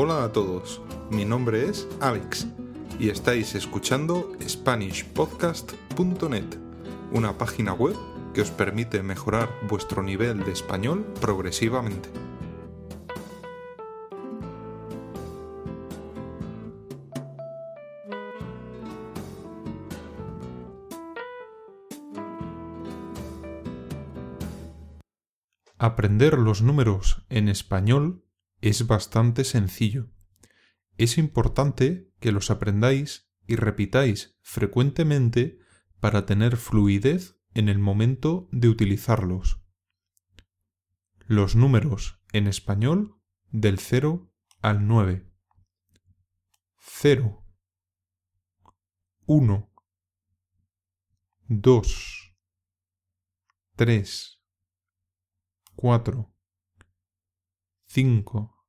Hola a todos, mi nombre es Alex y estáis escuchando SpanishPodcast.net, una página web que os permite mejorar vuestro nivel de español progresivamente. Aprender los números en español es bastante sencillo. Es importante que los aprendáis y repitáis frecuentemente para tener fluidez en el momento de utilizarlos. Los números en español del 0 al 9. 0 1 2 3 4 5,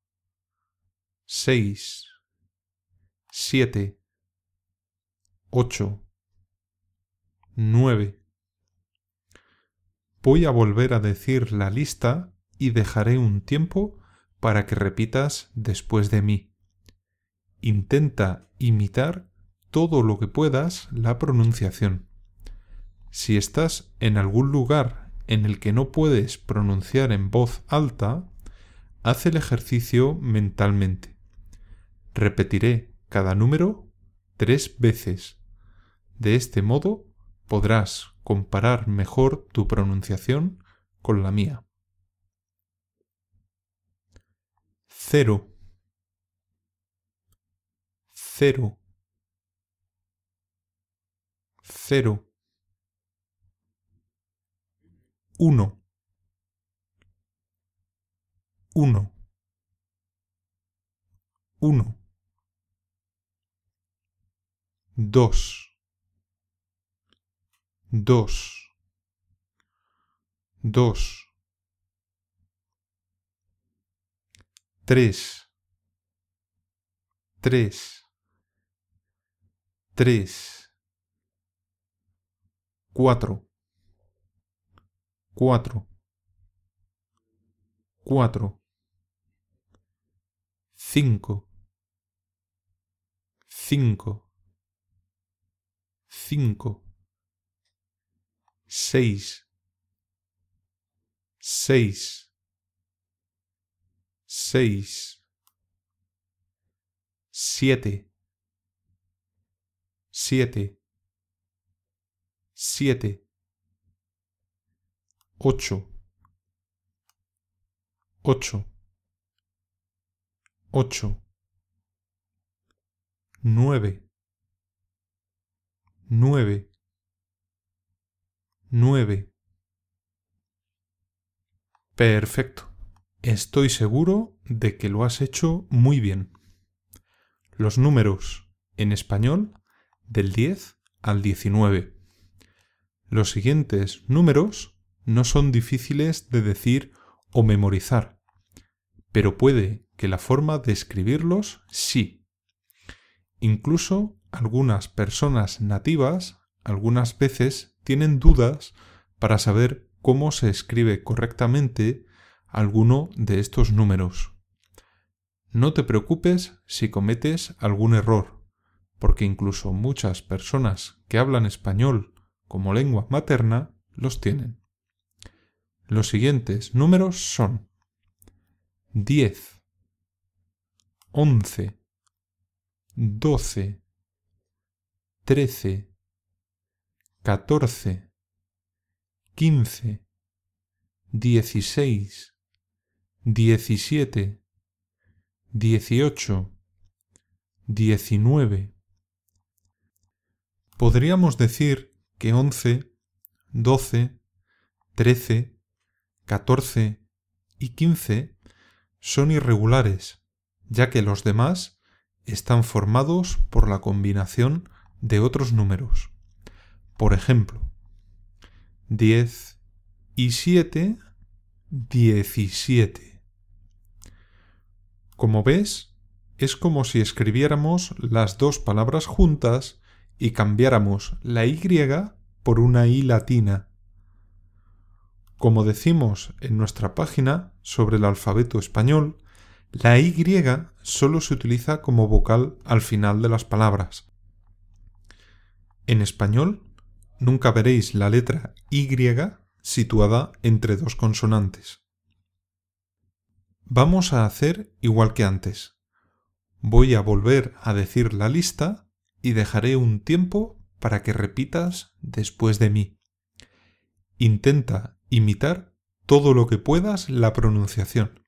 6, 7, 8, 9. Voy a volver a decir la lista y dejaré un tiempo para que repitas después de mí. Intenta imitar todo lo que puedas la pronunciación. Si estás en algún lugar en el que no puedes pronunciar en voz alta, haz el ejercicio mentalmente. Repetiré cada número tres veces. De este modo podrás comparar mejor tu pronunciación con la mía. Cero. Cero. Cero. Uno. Uno, uno, dos, dos, dos, tres, tres, tres, cuatro, cuatro, cuatro cinco, cinco, cinco, seis, seis, seis, siete, siete, siete, ocho, ocho ocho, nueve, nueve, nueve. Perfecto. Estoy seguro de que lo has hecho muy bien. Los números en español del 10 al 19. Los siguientes números no son difíciles de decir o memorizar, pero puede que la forma de escribirlos sí. Incluso algunas personas nativas algunas veces tienen dudas para saber cómo se escribe correctamente alguno de estos números. No te preocupes si cometes algún error, porque incluso muchas personas que hablan español como lengua materna los tienen. Los siguientes números son 10, once, doce, trece, catorce, quince, dieciséis, diecisiete, dieciocho, diecinueve. Podríamos decir que once, doce, trece, catorce y quince son irregulares ya que los demás están formados por la combinación de otros números. Por ejemplo, 10 y 7, 17. Como ves, es como si escribiéramos las dos palabras juntas y cambiáramos la Y por una I latina. Como decimos en nuestra página sobre el alfabeto español, la Y solo se utiliza como vocal al final de las palabras. En español, nunca veréis la letra Y situada entre dos consonantes. Vamos a hacer igual que antes. Voy a volver a decir la lista y dejaré un tiempo para que repitas después de mí. Intenta imitar todo lo que puedas la pronunciación.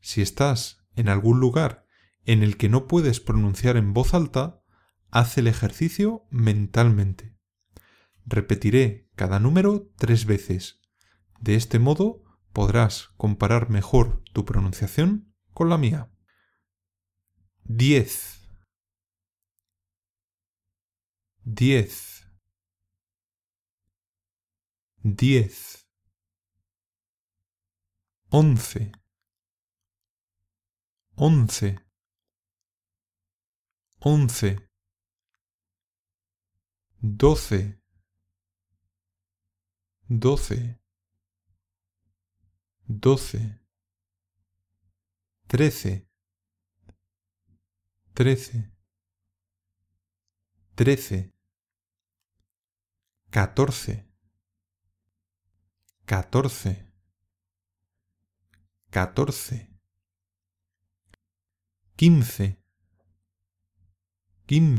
Si estás en algún lugar en el que no puedes pronunciar en voz alta, haz el ejercicio mentalmente. Repetiré cada número tres veces. De este modo podrás comparar mejor tu pronunciación con la mía. 10 10 10 11 11 11 12 12 12 13 13 13 14 14 14 15 15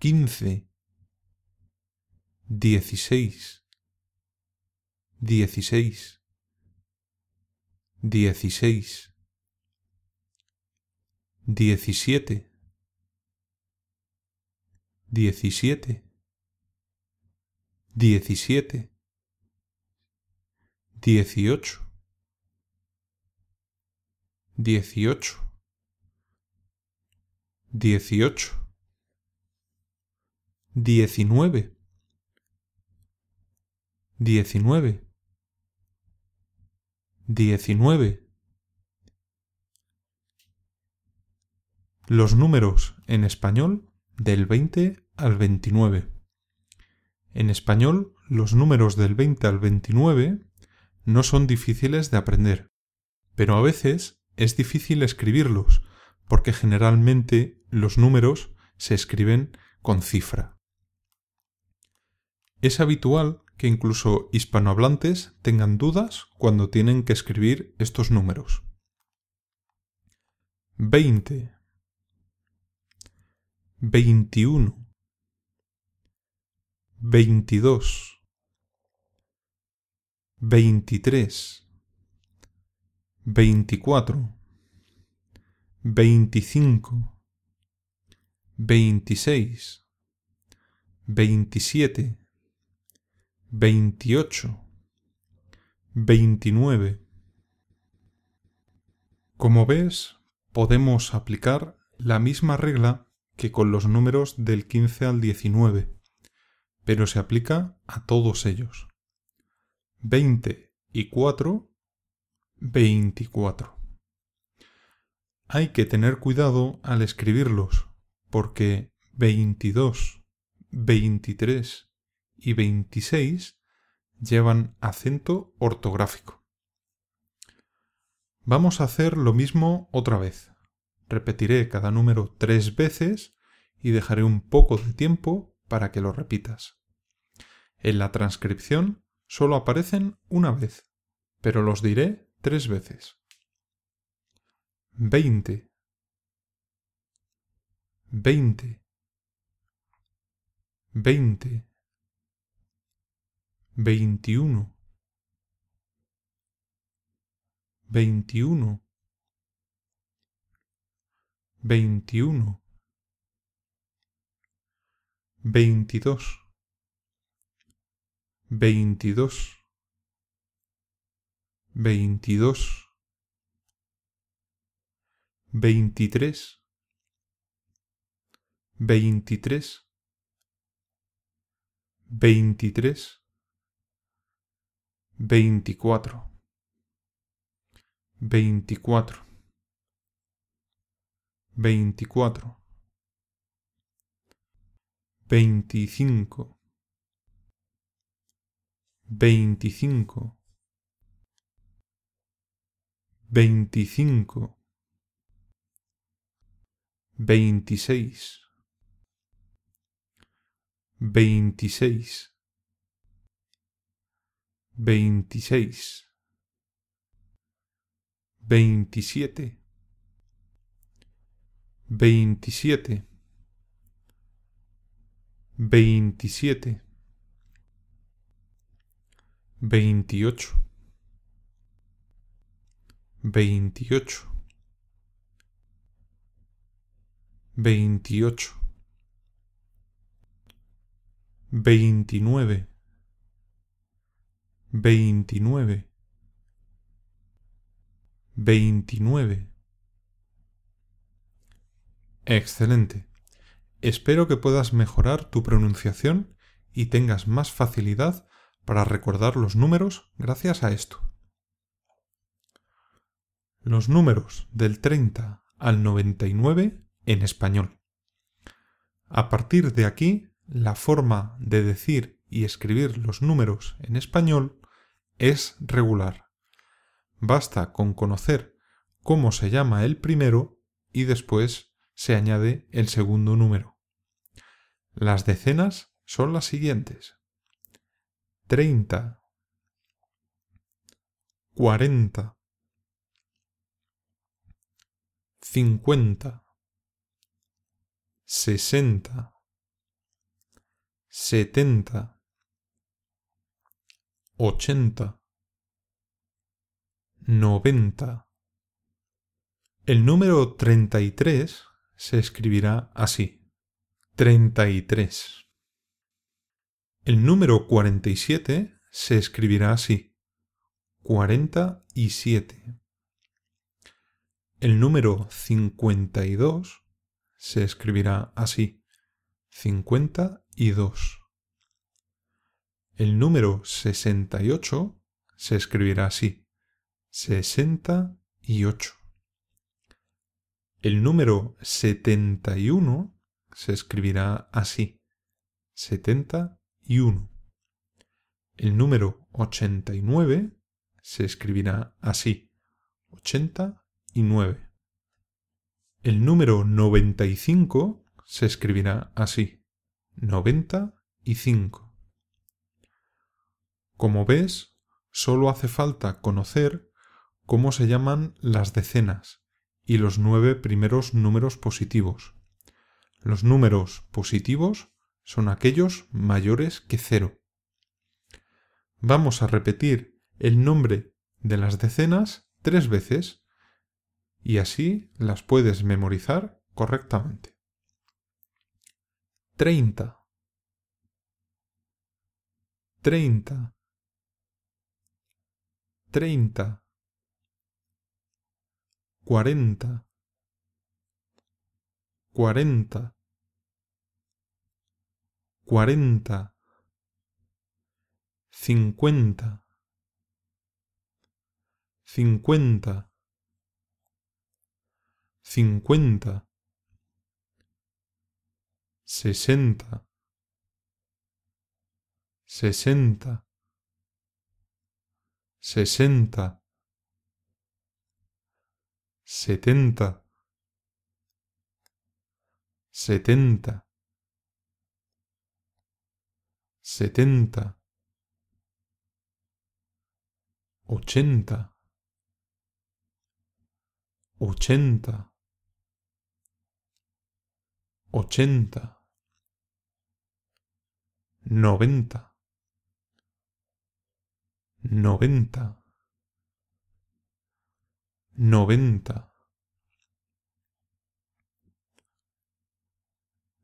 15 16 16 16 17 17 17 18 18 18 19 19 19 Los números en español del 20 al 29. En español, los números del 20 al 29 no son difíciles de aprender, pero a veces es difícil escribirlos, porque generalmente los números se escriben con cifra. Es habitual que incluso hispanohablantes tengan dudas cuando tienen que escribir estos números. 20 21 22 23 24 25 26 27 28 29 Como ves, podemos aplicar la misma regla que con los números del 15 al 19, pero se aplica a todos ellos. 20 y 4, 24. Hay que tener cuidado al escribirlos, porque 22, 23 y 26 llevan acento ortográfico. Vamos a hacer lo mismo otra vez. Repetiré cada número tres veces y dejaré un poco de tiempo para que lo repitas. En la transcripción solo aparecen una vez, pero los diré tres veces. 20 20 20 21 21 veintiuno, veintidós, veintidós, veintidós, veintitrés, veintitrés, veintitrés, veinticuatro, veinticuatro. veinticuatro, veinticinco, veinticinco, veinticinco, veintiséis, veintiséis, veintiséis, veintisiete, veintisiete, veintisiete, veintiocho, veintiocho, veintiocho, veintinueve, veintinueve, veintinueve. Excelente. Espero que puedas mejorar tu pronunciación y tengas más facilidad para recordar los números gracias a esto. Los números del 30 al 99 en español. A partir de aquí, la forma de decir y escribir los números en español es regular. Basta con conocer cómo se llama el primero y después se añade el segundo número. Las decenas son las siguientes. 30, 40, 50, 60, 70, 80, 90. El número 33 se escribirá así. 33. El número 47 se escribirá así. 47. El número 52 se escribirá así. 52. El número 68 se escribirá así. 68. El número 71 se escribirá así. 70 y 1. El número 89 se escribirá así. 89. El número 95 se escribirá así. 95. Como ves, solo hace falta conocer cómo se llaman las decenas y los nueve primeros números positivos. Los números positivos son aquellos mayores que cero. Vamos a repetir el nombre de las decenas tres veces y así las puedes memorizar correctamente. 30 30 30 40 40 cuarenta, cincuenta, cincuenta, cincuenta, sesenta, sesenta, sesenta, setenta, setenta, setenta, ochenta, ochenta, ochenta, noventa, noventa, noventa.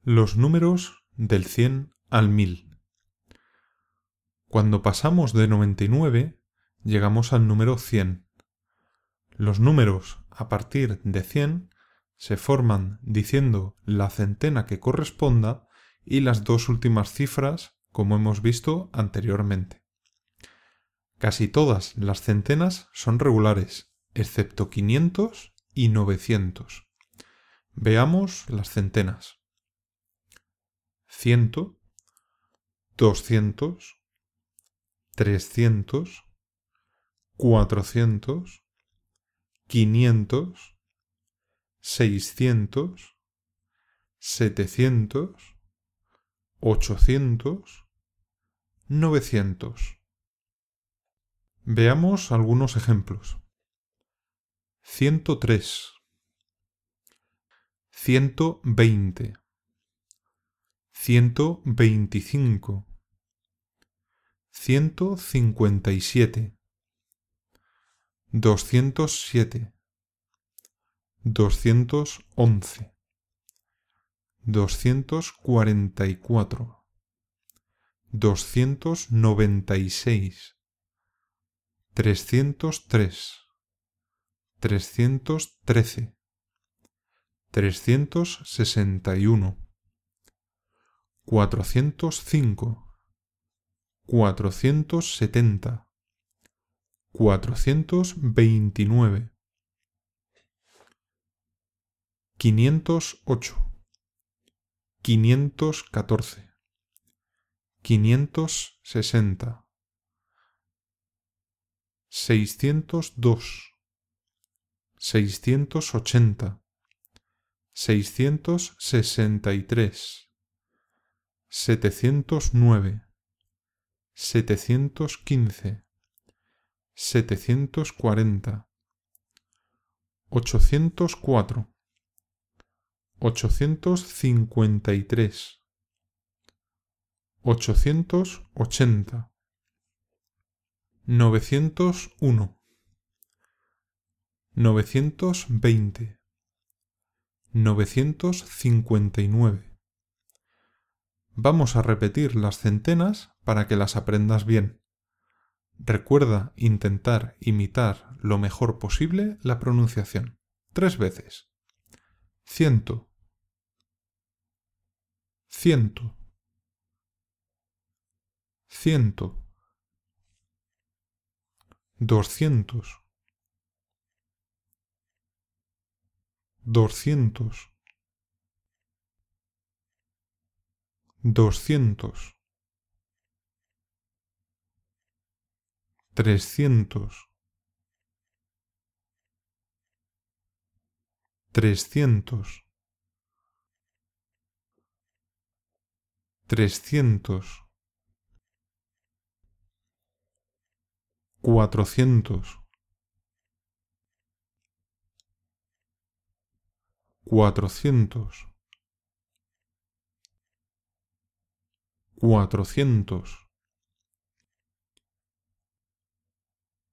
Los números del cien al mil. Cuando pasamos de 99, llegamos al número 100. Los números a partir de 100 se forman diciendo la centena que corresponda y las dos últimas cifras, como hemos visto anteriormente. Casi todas las centenas son regulares, excepto 500 y 900. Veamos las centenas. 100, 200, trescientos, cuatrocientos, quinientos, seiscientos, setecientos, ochocientos, novecientos. Veamos algunos ejemplos. Ciento tres, ciento veinte, ciento veinticinco, ciento cincuenta y siete, doscientos siete, doscientos once, doscientos cuarenta y cuatro, doscientos noventa y seis, trescientos tres, trescientos trece, trescientos sesenta y uno, cuatrocientos cinco, cuatrocientos setenta, cuatrocientos veintinueve, quinientos ocho, quinientos catorce, quinientos sesenta, seiscientos dos, seiscientos ochenta, seiscientos sesenta y tres, setecientos nueve, setecientos quince, setecientos cuarenta, ochocientos cuatro, ochocientos cincuenta y tres, ochocientos ochenta, novecientos uno, novecientos veinte, novecientos cincuenta y nueve. Vamos a repetir las centenas para que las aprendas bien. Recuerda intentar imitar lo mejor posible la pronunciación. Tres veces. Ciento. Ciento. Ciento. Doscientos. Doscientos. Doscientos. trescientos, trescientos, trescientos, cuatrocientos, cuatrocientos, cuatrocientos,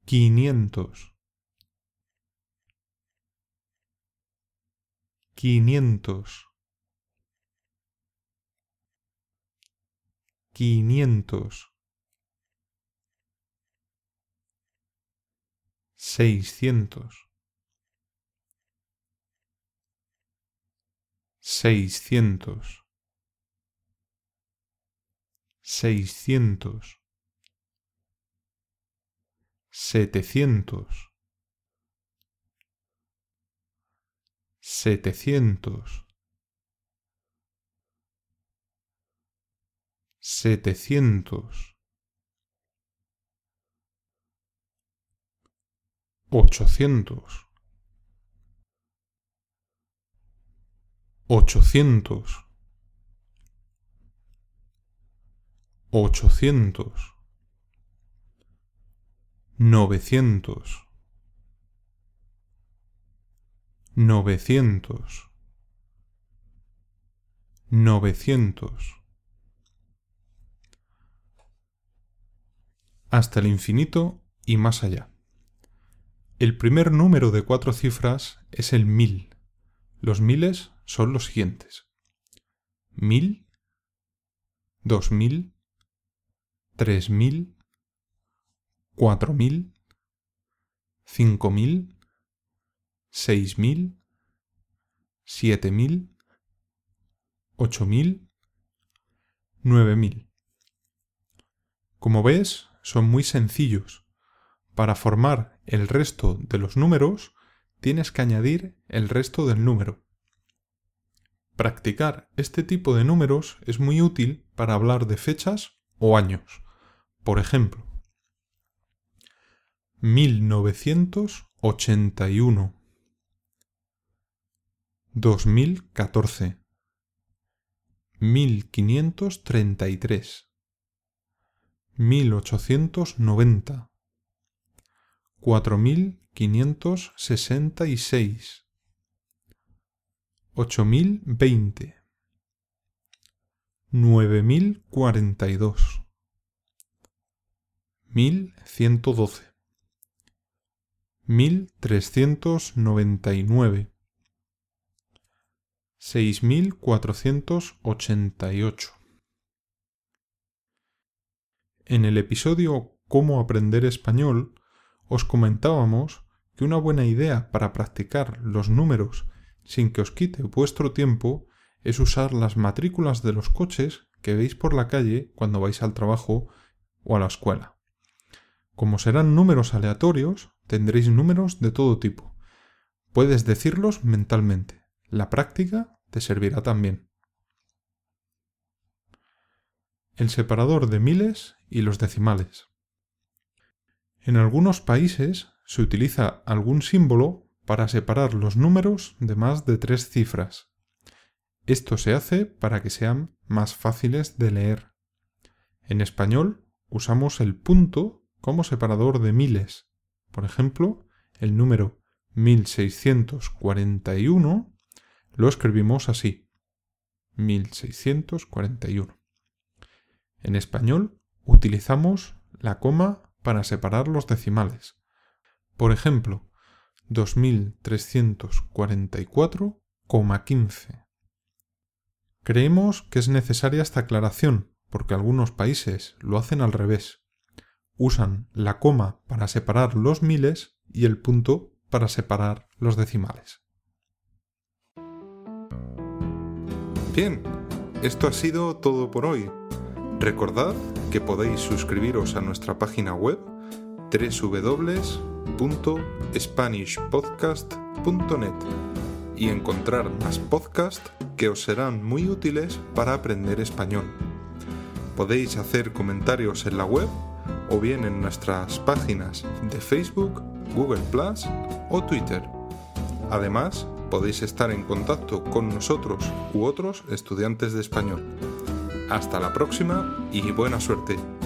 quinientos, quinientos, quinientos, seiscientos, seiscientos, seiscientos, setecientos, setecientos, setecientos, ochocientos, ochocientos, ochocientos. Novecientos, novecientos, novecientos, hasta el infinito y más allá. El primer número de cuatro cifras es el mil. Los miles son los siguientes. Mil, dos mil, tres mil, cuatro mil, cinco mil, seis mil, siete mil, ocho mil, nueve mil. Como ves, son muy sencillos. Para formar el resto de los números, tienes que añadir el resto del número. Practicar este tipo de números es muy útil para hablar de fechas o años. Por ejemplo, mil novecientos ochenta y uno, dos mil catorce, 1533 1890 4566 8020 9042 1112 1399 6488 En el episodio Cómo aprender español os comentábamos que una buena idea para practicar los números sin que os quite vuestro tiempo es usar las matrículas de los coches que veis por la calle cuando vais al trabajo o a la escuela. Como serán números aleatorios, tendréis números de todo tipo. Puedes decirlos mentalmente. La práctica te servirá también. El separador de miles y los decimales. En algunos países se utiliza algún símbolo para separar los números de más de tres cifras. Esto se hace para que sean más fáciles de leer. En español usamos el punto como separador de miles. Por ejemplo, el número 1641 lo escribimos así. 1641. En español utilizamos la coma para separar los decimales. Por ejemplo, 2344,15. Creemos que es necesaria esta aclaración porque algunos países lo hacen al revés. Usan la coma para separar los miles y el punto para separar los decimales. Bien, esto ha sido todo por hoy. Recordad que podéis suscribiros a nuestra página web www.spanishpodcast.net y encontrar más podcasts que os serán muy útiles para aprender español. Podéis hacer comentarios en la web o bien en nuestras páginas de Facebook, Google Plus o Twitter. Además, podéis estar en contacto con nosotros u otros estudiantes de español. Hasta la próxima y buena suerte.